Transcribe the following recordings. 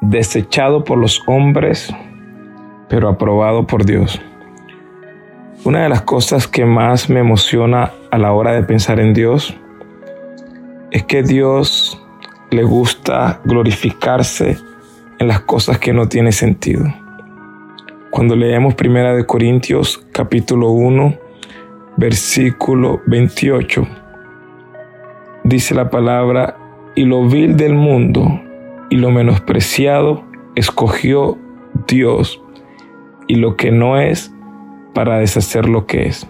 desechado por los hombres, pero aprobado por Dios. Una de las cosas que más me emociona a la hora de pensar en Dios es que Dios le gusta glorificarse en las cosas que no tienen sentido. Cuando leemos Primera de Corintios capítulo 1, versículo 28, dice la palabra, y lo vil del mundo y lo menospreciado escogió Dios y lo que no es para deshacer lo que es.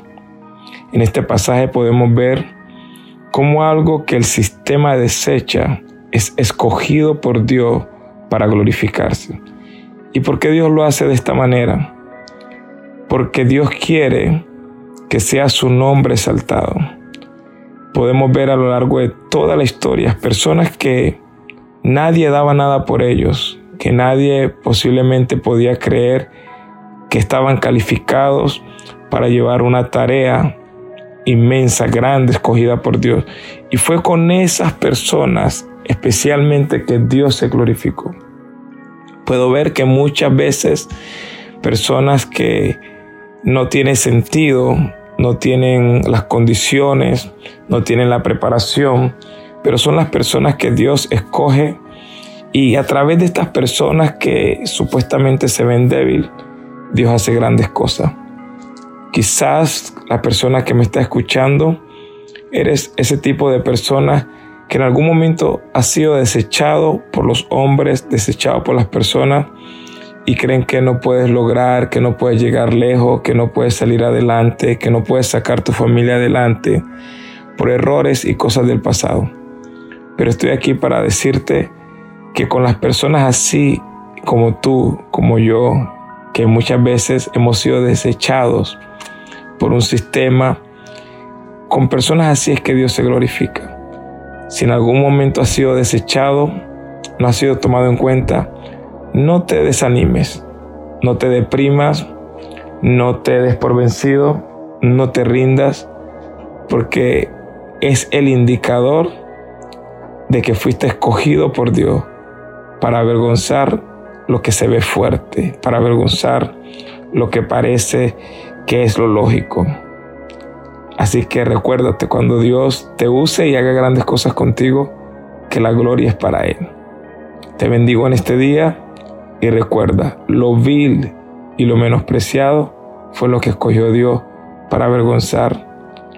En este pasaje podemos ver cómo algo que el sistema desecha es escogido por Dios para glorificarse. ¿Y por qué Dios lo hace de esta manera? Porque Dios quiere que sea su nombre exaltado. Podemos ver a lo largo de toda la historia personas que nadie daba nada por ellos, que nadie posiblemente podía creer que estaban calificados para llevar una tarea inmensa, grande, escogida por Dios. Y fue con esas personas especialmente que Dios se glorificó. Puedo ver que muchas veces personas que no tienen sentido, no tienen las condiciones, no tienen la preparación, pero son las personas que Dios escoge y a través de estas personas que supuestamente se ven débil, Dios hace grandes cosas. Quizás la persona que me está escuchando, eres ese tipo de persona que en algún momento ha sido desechado por los hombres, desechado por las personas y creen que no puedes lograr, que no puedes llegar lejos, que no puedes salir adelante, que no puedes sacar tu familia adelante por errores y cosas del pasado. Pero estoy aquí para decirte que con las personas así como tú, como yo, que muchas veces hemos sido desechados, por un sistema. Con personas así es que Dios se glorifica. Si en algún momento has sido desechado, no has sido tomado en cuenta, no te desanimes, no te deprimas, no te des por vencido, no te rindas, porque es el indicador de que fuiste escogido por Dios para avergonzar lo que se ve fuerte, para avergonzar lo que parece que es lo lógico. Así que recuérdate cuando Dios te use y haga grandes cosas contigo, que la gloria es para Él. Te bendigo en este día y recuerda, lo vil y lo menospreciado fue lo que escogió Dios para avergonzar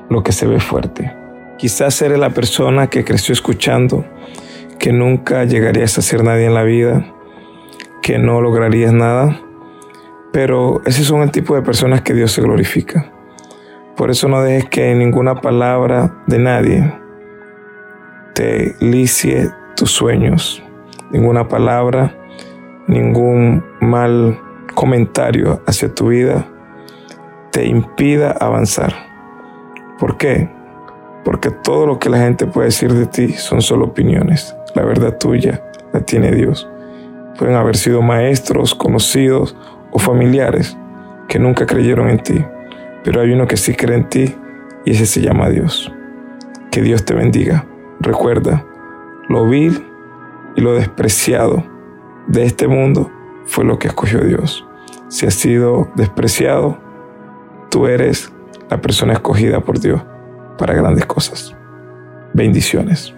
lo que se ve fuerte. Quizás eres la persona que creció escuchando que nunca llegarías a ser nadie en la vida, que no lograrías nada pero ese son el tipo de personas que Dios se glorifica. Por eso no dejes que ninguna palabra de nadie te licie tus sueños. Ninguna palabra, ningún mal comentario hacia tu vida te impida avanzar. ¿Por qué? Porque todo lo que la gente puede decir de ti son solo opiniones. La verdad tuya la tiene Dios. Pueden haber sido maestros, conocidos o familiares que nunca creyeron en ti, pero hay uno que sí cree en ti y ese se llama Dios. Que Dios te bendiga. Recuerda, lo vil y lo despreciado de este mundo fue lo que escogió Dios. Si has sido despreciado, tú eres la persona escogida por Dios para grandes cosas. Bendiciones.